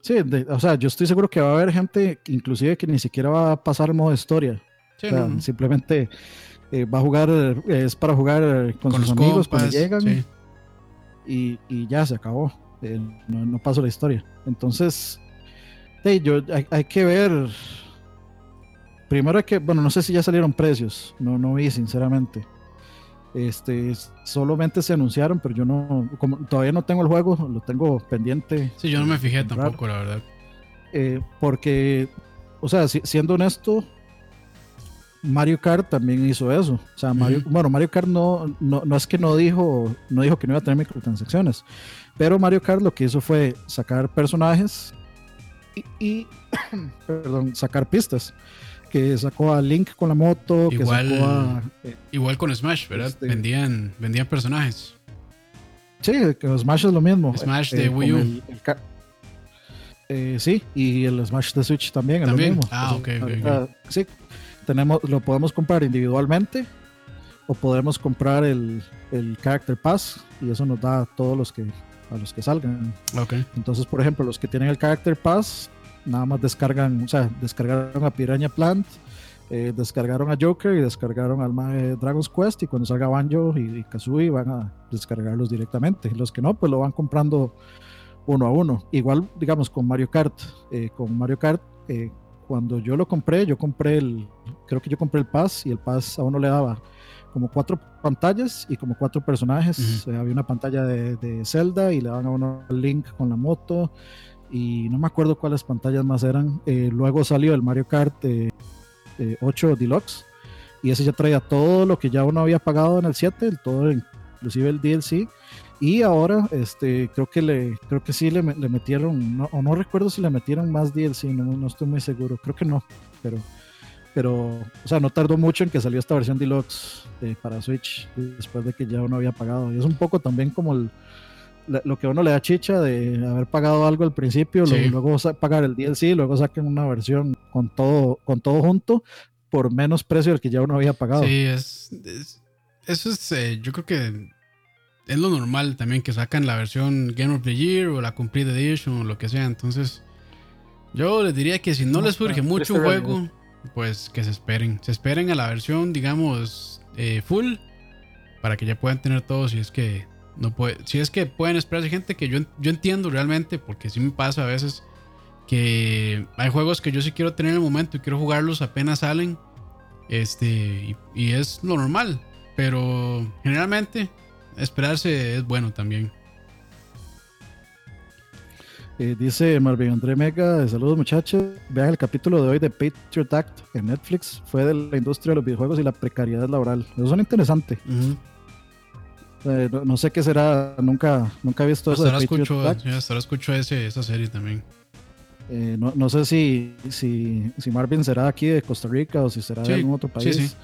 Sí, o sea, yo estoy seguro que va a haber gente, inclusive que ni siquiera va a pasar modo historia. Simplemente eh, va a jugar, es para jugar con, sus amigos cuando llegan. Y, ya se acabó. Eh, no, no pasó la historia. Entonces, yo, hay, hay, que ver. Primero hay que, bueno, no sé si ya salieron precios. No, no vi, sinceramente. Este, solamente se anunciaron, pero yo no, como todavía no tengo el juego, lo tengo pendiente. Sí, yo no me fijé tampoco, la verdad. Eh, porque, o sea, siendo honesto, Mario Kart también hizo eso. O sea, Mario, bueno, Mario Kart no, no, es que no dijo, no dijo que no iba a tener microtransacciones, pero Mario Kart lo que hizo fue sacar personajes y, y [clears throat] perdón, sacar pistas que sacó a Link con la moto, igual, que sacó a, eh, igual con Smash, ¿verdad? Este, vendían, vendían personajes. Sí, que Smash es lo mismo. Smash de eh, Wii U. Eh, sí, y el Smash de Switch también, es lo mismo. Ah, ok, ok. Sí, tenemos, lo podemos comprar individualmente o podemos comprar el, el Character Pass y eso nos da a todos los que a los que salgan. Okay. Entonces, por ejemplo, los que tienen el Character Pass nada más descargan, o sea, descargaron a Piranha Plant, eh, descargaron a Joker y descargaron al Dragon's Quest y cuando salga Banjo y, Kazooie van a descargarlos directamente. Los que no, pues lo van comprando uno a uno. Igual, digamos, con Mario Kart. Eh, con Mario Kart, eh, cuando yo lo compré, yo compré el, creo que yo compré el Pass y el Pass a uno le daba como cuatro pantallas y como cuatro personajes. había una pantalla de, de, Zelda y le daban a uno el Link con la moto y no me acuerdo cuáles pantallas más eran. Eh, luego salió el Mario Kart 8 eh, Deluxe y ese ya traía todo lo que ya uno había pagado en el 7, el, todo, inclusive el DLC. Y ahora, este, creo que le, creo que sí le, le metieron, no, o no recuerdo si le metieron más DLC, no, no estoy muy seguro, creo que no, pero, pero, o sea, no tardó mucho en que salió esta versión deluxe eh, para Switch después de que ya uno había pagado. Y es un poco también como el, lo que uno le da chicha de haber pagado algo al principio, luego, pagar el DLC, luego saquen una versión con todo, con todo junto por menos precio del que ya uno había pagado. Sí, es, eso es, eh, yo creo que es lo normal también que sacan la versión Game of the Year o la Complete Edition o lo que sea. Entonces, yo les diría que si no, les surge mucho un juego, pues que se esperen. Se esperen a la versión, digamos, eh, full para que ya puedan tener todo si es que no puede, si es que pueden esperarse gente que yo, yo entiendo realmente, porque sí me pasa a veces que hay juegos que yo sí quiero tener en el momento y quiero jugarlos apenas salen. Este, y, es lo normal. Pero generalmente esperarse es bueno también. Eh, dice Marvin André Mega, saludos muchachos. Vean el capítulo de hoy de Patriot Act en Netflix. Fue de la industria de los videojuegos y la precariedad laboral. Eso es interesante. Eh, no, sé qué será, nunca, nunca he visto eso. Hasta escucho, hasta escucho ese, esa serie también. Eh, no, no, sé si, si, si, Marvin será aquí de Costa Rica o si será de algún otro país.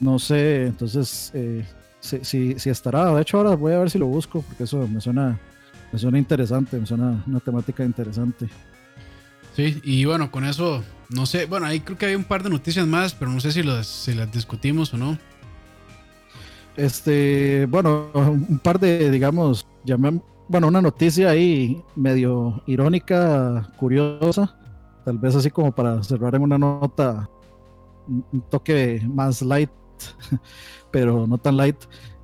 no sé, entonces eh, si, si, estará. De hecho, ahora voy a ver si lo busco porque eso me suena, me suena interesante, me suena una temática interesante. Sí, y bueno, con eso, no sé, bueno, ahí creo que hay un par de noticias más, pero no sé si, las, si las discutimos o no. Este, bueno, un par de, digamos, llamé, bueno, una noticia ahí medio irónica, curiosa, tal vez así como para cerrar en una nota, un toque más light, [laughs] pero no tan light.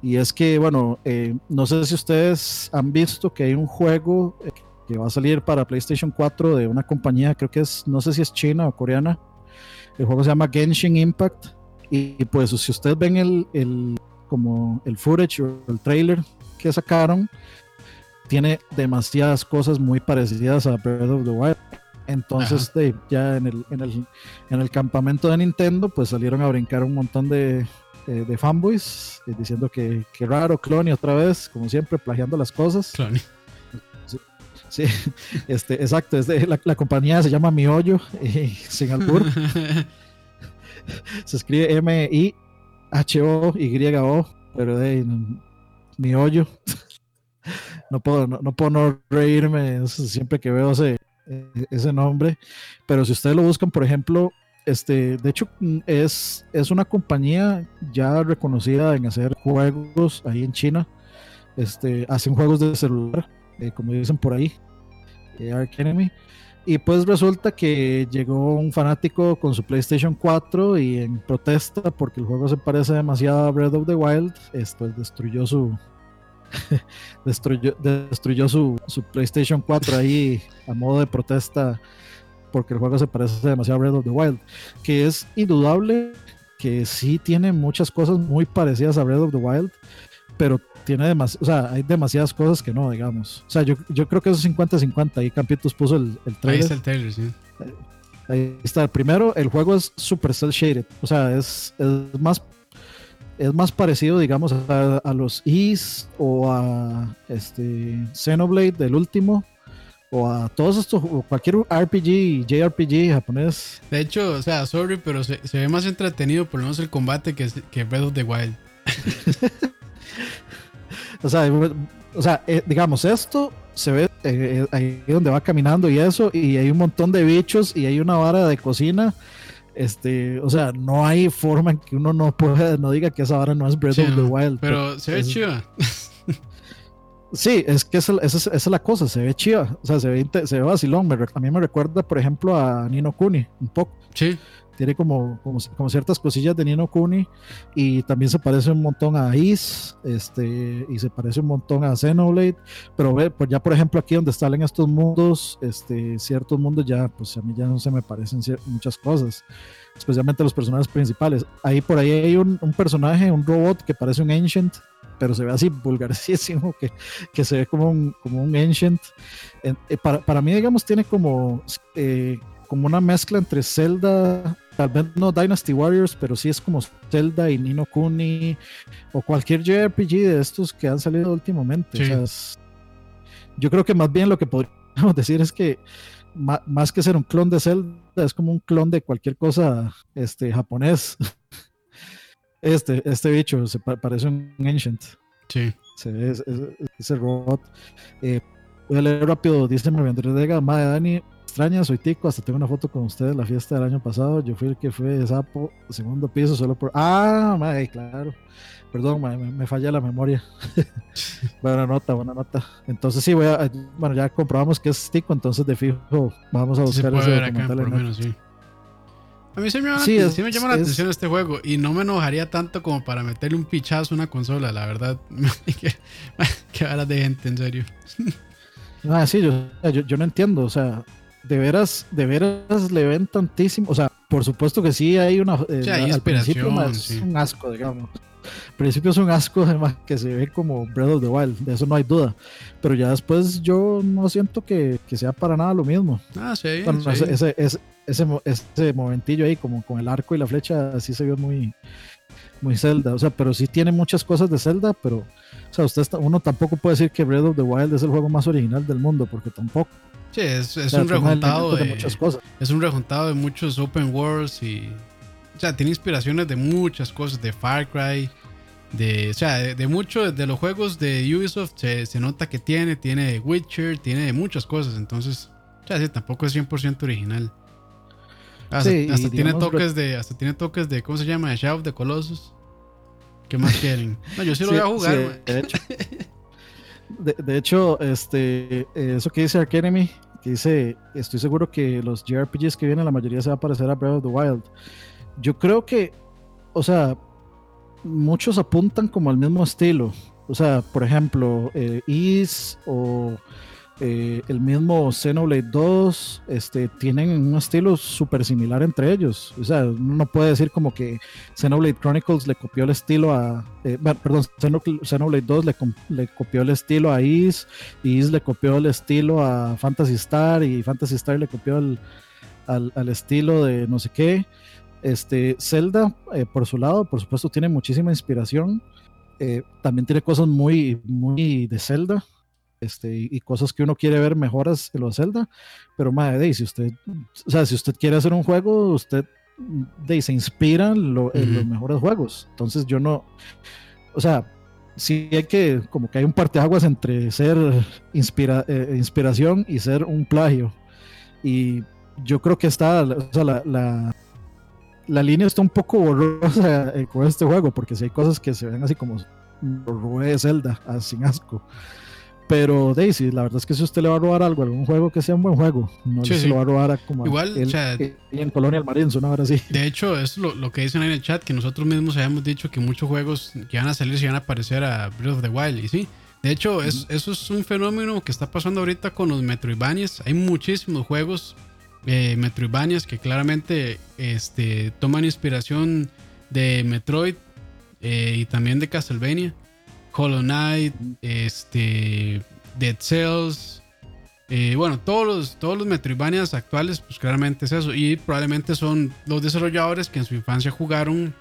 Y es que, bueno, eh, no sé si ustedes han visto que hay un juego eh, que va a salir para PlayStation 4 de una compañía, creo que es, no sé si es china o coreana. El juego se llama Genshin Impact. Y, pues si ustedes ven el, el, como el footage o el trailer que sacaron, tiene demasiadas cosas muy parecidas a Breath of the Wild. Entonces, ya en el, en, el, en el campamento de Nintendo, pues salieron a brincar un montón de, de, fanboys eh, diciendo que, que raro, Clony otra vez, como siempre, plagiando las cosas. Clony. Sí, [laughs] este, exacto. la, compañía se llama Miollo, y, sin albur. [laughs] se escribe M-I-H-O-Y-O, pero de Miollo. [laughs] no puedo no, puedo no reírme siempre que veo ese, ese nombre. Pero si ustedes lo buscan, por ejemplo, este, de hecho, es, es una compañía ya reconocida en hacer juegos ahí en China. Este, hacen juegos de celular eh, como dicen por ahí, eh. Y pues resulta que llegó un fanático con su PlayStation 4 y en protesta porque el juego se parece demasiado a Breath of the Wild, esto destruyó su [laughs] destruyó, destruyó su, su, PlayStation 4 ahí a modo de protesta porque el juego se parece demasiado a Breath of the Wild, que es indudable que sí tiene muchas cosas muy parecidas a Breath of the Wild, pero tiene demasiado, o sea, hay demasiadas cosas que no, digamos. O sea, yo, yo creo que es 50-50. Ahí Campitos puso el, el trailer. Ahí está el trailer, sí. Ahí está. Primero, el juego es super cel shaded. O sea, es, es más es más parecido, digamos, a, a los Is o a este Xenoblade del último o a todos estos, o cualquier RPG, JRPG japonés. De hecho, o sea, sorry, pero se, se ve más entretenido por lo menos el combate que, que Breath of the Wild. [laughs] O sea, o sea eh, digamos, esto se ve eh, ahí donde va caminando y eso, y hay un montón de bichos y hay una vara de cocina. Este, o sea, no hay forma en que uno no pueda, no diga que esa vara no es Breath of the Wild. Pero, se ve chiva. Sí, es que esa, esa, es la cosa, se ve chiva, o sea, se ve, se ve vacilón. a mí me recuerda, por ejemplo, a Nino Kuni, un poco. Sí tiene como, como, ciertas cosillas de Nino Kuni y también se parece un montón a Is este, y se parece un montón a Xenoblade, pero ve, pues ya por ejemplo aquí donde están en estos mundos, este, ciertos mundos ya, pues a mí ya no se me parecen muchas cosas, especialmente los personajes principales. Ahí por ahí hay un, personaje, un robot que parece un Ancient, pero se ve así vulgarísimo, que, que se ve como un, como un Ancient. Eh, para, para, mí, digamos, tiene como... Eh, como una mezcla entre Zelda, tal vez no Dynasty Warriors, pero sí es como Zelda y Nino Kuni o cualquier JRPG de estos que han salido últimamente. yo creo que más bien lo que podríamos [laughs] decir es que más, que ser un clon de Zelda, es como un clon de cualquier cosa este, japonés. [laughs] Este, este bicho se parece un Ancient. Sí. ese robot. Eh, voy a leer rápido, dice Andrés Vega, Madre Dani, extraña, soy Tico, hasta tengo una foto con ustedes la fiesta del año pasado. Yo fui el que fue de sapo, segundo piso, solo por. Ah, madre, claro. Perdón, me, falla la memoria. [laughs] buena nota, buena nota. Entonces, sí, voy a. Bueno, ya comprobamos que es Tico, entonces de fijo vamos a buscar ese documental. A mí se me llama, sí, me llama la atención este juego y no me enojaría tanto como para meterle un pichazo a una consola, la verdad. [laughs] Qué varas de gente, en serio. Ah, sí, yo, yo, no entiendo, o sea, de veras, de veras le ven tantísimo. O sea, por supuesto que sí hay una. Eh, al principio es un asco, digamos. Al principio es un asco, [laughs] además, que se ve como Breath of the Wild, de eso no hay duda. Pero ya después yo no siento que, que sea para nada lo mismo. Ah, sí. Ese, ese, ese, momentillo ahí, como con el arco y la flecha, así se ve muy, muy Zelda. O sea, pero sí tiene muchas cosas de Zelda, pero. O sea, usted uno tampoco puede decir que Breath of the Wild es el juego más original del mundo, porque tampoco. Sí, es, un rejuntado de, muchas cosas. Es un rejuntado de muchos open worlds y. O sea, tiene inspiraciones de muchas cosas, de Far Cry, de, o sea, de, muchos de los juegos de Ubisoft se, se, nota que tiene, tiene Witcher, tiene muchas cosas, entonces, o sea, sí, tampoco es 100% original. Hasta, hasta tiene toques de, hasta tiene toques de, ¿cómo se llama? Shadow of the Colossus. ¿Qué más quieren? No, yo sí lo voy a jugar. de, hecho, [laughs] de, hecho, este, eso que dice Arcanemy, que dice, estoy seguro que los JRPGs que vienen, la mayoría se va a parecer a Breath of the Wild. Yo creo que, o sea, muchos apuntan como al mismo estilo. O sea, por ejemplo, eh, Is o eh, el mismo Xenoblade 2 este, tienen un estilo súper similar entre ellos. O sea, uno no puede decir como que Xenoblade Chronicles le copió el estilo a. Eh, perdón, Xenoblade 2 le, copió el estilo a Is, y Is le copió el estilo a Fantasy Star, y Fantasy Star le copió al, al estilo de no sé qué. Este, Zelda, eh, por su lado, por supuesto, tiene muchísima inspiración. También tiene cosas muy, muy de Zelda. Este, y, cosas que uno quiere ver mejoras en los Zelda. Pero madre, si usted, o sea, si usted quiere hacer un juego, usted de, se inspira en, los mejores juegos. Entonces yo no, o sea, sí hay que, como que hay un parteaguas entre ser inspira, eh, inspiración y ser un plagio. Y yo creo que está, o sea, la la línea está un poco borrosa eh, con este juego, porque si hay cosas que se ven así como de Zelda, ah, sin asco. Pero Daisy, la verdad es que si usted le va a robar algo, algún juego que sea un buen juego, no se lo va a robar como Igual, en Colonial Marines, una hora así. De hecho, es lo, lo, que dicen en el chat, que nosotros mismos habíamos dicho que muchos juegos que van a salir se van a parecer a Breath of the Wild, y sí. De hecho, es, eso es un fenómeno que está pasando ahorita con los Metroidvanias. Hay muchísimos juegos eh, Metroidvanias que claramente este, toman inspiración de Metroid eh, y también de Castlevania. Hollow Knight, este, Dead Cells. Eh, bueno, todos los, todos los Metroidvanias actuales, pues claramente es eso. Y probablemente son los desarrolladores que en su infancia jugaron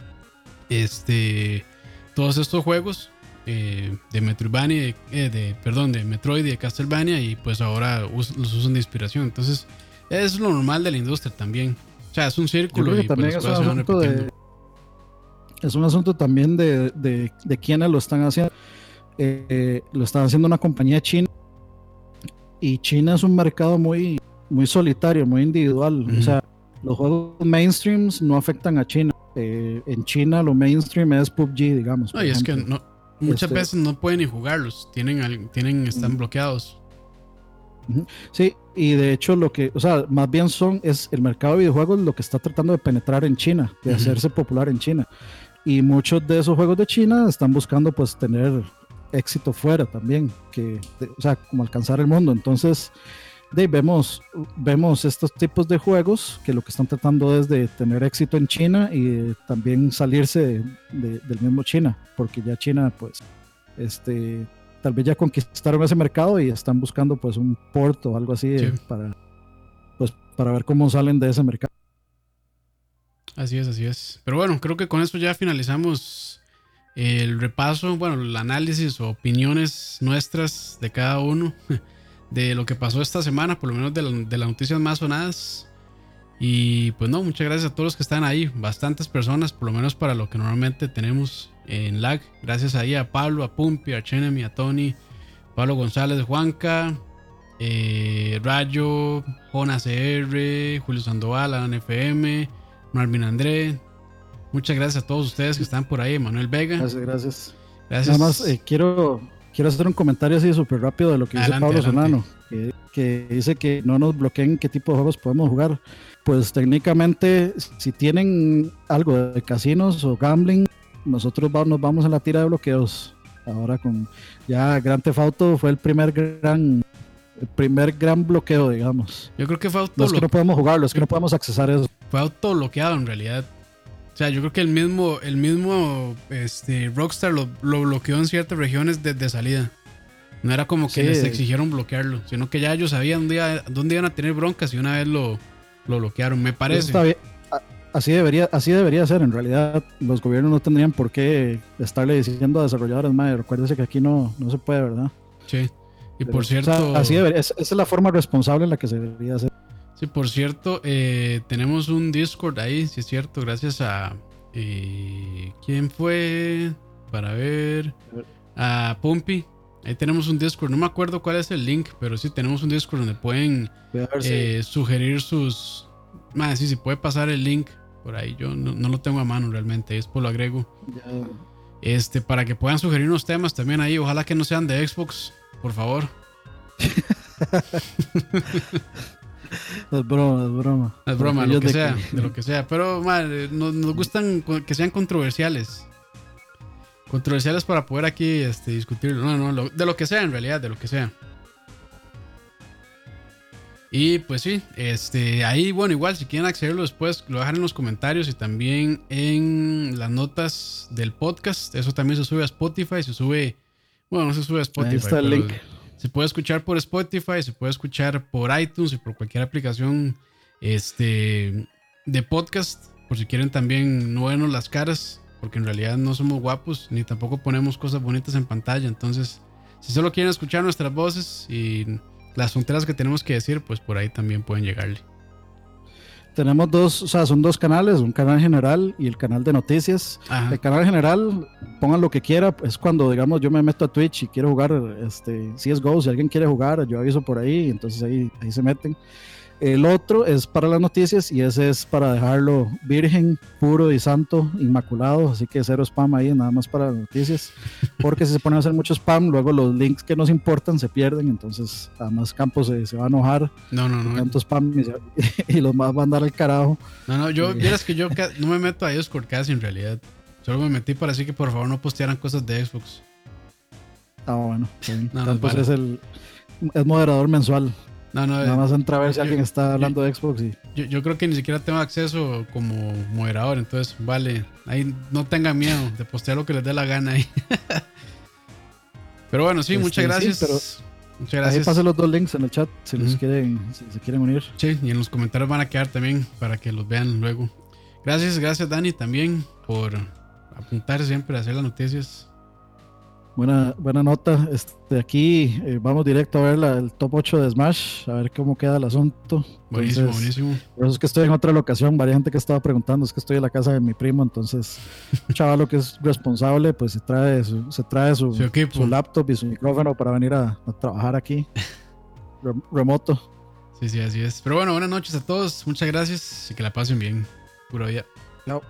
este, todos estos juegos eh, de Metroidvania, de, perdón, de Metroid y de Castlevania. Y pues ahora los usan de inspiración. Entonces, es lo normal de la industria también. O sea, es un círculo y pues, es un asunto de, es un asunto también de, de, de quiénes lo están haciendo. Eh, lo están haciendo una compañía china y China es un mercado muy, muy solitario, muy individual. O sea, los juegos mainstreams no afectan a China. Eh, en China lo mainstream es PUBG, digamos. No, y es que no, muchas este veces no pueden ni jugarlos, tienen, tienen están bloqueados. Sí, y de hecho lo que, o sea, más bien son, es el mercado de videojuegos lo que está tratando de penetrar en China, de hacerse popular en China. Y muchos de esos juegos de China están buscando pues tener éxito fuera también, que, o sea, como alcanzar el mundo. Entonces, de, vemos, vemos estos tipos de juegos que lo que están tratando es de tener éxito en China y también salirse del mismo China, porque ya China pues este tal vez ya conquistaron ese mercado y están buscando pues un port o algo así eh, para pues para ver cómo salen de ese mercado. Así es, así es. Pero bueno, creo que con esto ya finalizamos el repaso, bueno, el análisis o opiniones nuestras de cada uno [laughs] de lo que pasó esta semana, por lo menos de, las noticias más sonadas. Y pues no, muchas gracias a todos los que están ahí, bastantes personas, por lo menos para lo que normalmente tenemos en lag. Gracias ahí a Pablo, a Pumpi, a Chenemy, a Tony, Pablo González, Juanca, eh, Rayo, Jonas CR, Julio Sandoval, Alan FM, Marvin André. Muchas gracias a todos ustedes que están por ahí, Manuel Vega. Gracias, gracias. Nada más eh, quiero, quiero hacer un comentario así súper rápido de lo que dice Pablo Solano, que, que, dice que no nos bloqueen qué tipo de juegos podemos jugar. Pues técnicamente, si tienen algo de casinos o gambling, nosotros nos vamos a la tira de bloqueos. Ahora con ya Grand Theft Auto fue el primer gran el primer gran bloqueo, digamos. Yo creo que fue auto Los que no podemos jugarlo, es que no podemos accesar eso. Fue auto bloqueado en realidad. O sea, yo creo que el mismo, el mismo este, Rockstar lo, bloqueó en ciertas regiones desde salida. No era como que les exigieron bloquearlo, sino que ya ellos sabían dónde, dónde iban a tener broncas y una vez lo, lo bloquearon, me parece. Está bien, así debería, así debería ser. En realidad, los gobiernos no tendrían por qué estarle diciendo a desarrolladores, madre, recuérdese que aquí no, no se puede, ¿verdad? Sí. Y por cierto. así debería, esa es la forma responsable en la que se debería hacer. Sí, por cierto, eh, tenemos un Discord ahí, sí es cierto, gracias a. Eh, ¿Quién fue? para ver. A Pumpy. Ahí tenemos un Discord. No me acuerdo cuál es el link, pero sí tenemos un Discord donde pueden eh, sugerir sus. Más, sí, si puede pasar el link por ahí. Yo no, lo tengo a mano realmente. Es por lo agrego. Este, para que puedan sugerir unos temas también ahí. Ojalá que no sean de Xbox, por favor. [laughs] Es broma, es broma. Es broma, lo que sea, de lo que sea. Pero madre, nos, gustan que sean controversiales. Controversiales para poder aquí este, discutir. No, no, de lo que sea en realidad, de lo que sea. Y pues sí, este, ahí, bueno, igual si quieren accederlo después, lo dejan en los comentarios y también en las notas del podcast. Eso también se sube a Spotify, se sube, bueno, no se sube a Spotify. Ahí está el link. Se puede escuchar por Spotify, se puede escuchar por iTunes y por cualquier aplicación este, de podcast. Por si quieren también no vernos las caras, porque en realidad no somos guapos ni tampoco ponemos cosas bonitas en pantalla. Entonces, si solo quieren escuchar nuestras voces y las fronteras que tenemos que decir, pues por ahí también pueden llegarle. Tenemos dos, o sea, son dos canales, un canal general y el canal de noticias. El canal general, pongan lo que quiera, es cuando, digamos, yo me meto a Twitch y quiero jugar este, CSGO, si alguien quiere jugar, yo aviso por ahí, entonces ahí, ahí se meten. El otro es para las noticias y ese es para dejarlo virgen, puro y santo, inmaculado. Así que cero spam ahí, nada más para las noticias. Porque si se pone a hacer mucho spam, luego los links que nos importan se pierden. Entonces, además, Campos se, se va a enojar. No, no, no. Tanto spam y, [laughs] los más van a andar al carajo. No, no, yo, vieras que yo no me meto a Discord casi en realidad. Solo me metí para decir que por favor no postearan cosas de Xbox. Ah, bueno. Campos es el es moderador mensual. No, no, Nada más entra a ver si alguien está hablando de Xbox. Y... Yo, creo que ni siquiera tengo acceso como moderador, entonces vale, ahí no tengan miedo de postear lo que les dé la gana ahí. [laughs] pero bueno, sí, este, muchas gracias. pero muchas gracias. Ahí pasen los dos links en el chat si, los quieren, si se quieren unir. Sí, y en los comentarios van a quedar también para que los vean luego. Gracias, gracias Dani también por apuntar siempre a hacer las noticias. Buena, buena nota. Este, aquí eh, vamos directo a ver el top 8 de Smash, a ver cómo queda el asunto. Buenísimo, buenísimo. Por eso es que estoy en otra locación. Varias gente que estaba preguntando, es que estoy en la casa de mi primo, entonces un chaval que es responsable, pues se trae su, se trae su, su, laptop y su micrófono para venir a, trabajar aquí, [laughs] remoto. Sí, sí, así es. Pero bueno, buenas noches a todos. Muchas gracias y que la pasen bien. Puro día. Chao.